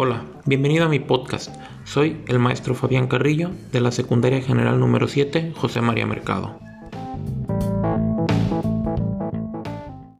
Hola, bienvenido a mi podcast. Soy el maestro Fabián Carrillo de la Secundaria General número 7, José María Mercado.